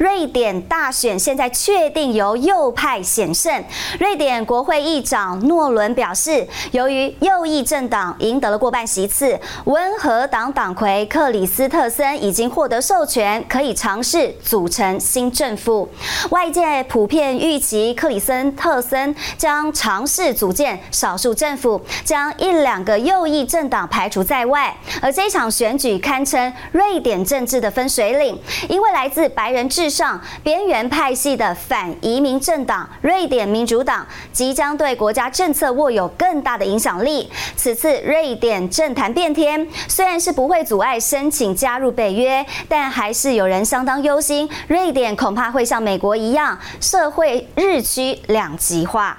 瑞典大选现在确定由右派险胜。瑞典国会议长诺伦表示，由于右翼政党赢得了过半席次，温和党党魁克里斯特森已经获得授权，可以尝试组成新政府。外界普遍预期克里斯特森将尝试组建少数政府，将一两个右翼政党排除在外。而这场选举堪称瑞典政治的分水岭，因为来自白人至上边缘派系的反移民政党瑞典民主党即将对国家政策握有更大的影响力。此次瑞典政坛变天，虽然是不会阻碍申请加入北约，但还是有人相当忧心，瑞典恐怕会像美国一样，社会日趋两极化。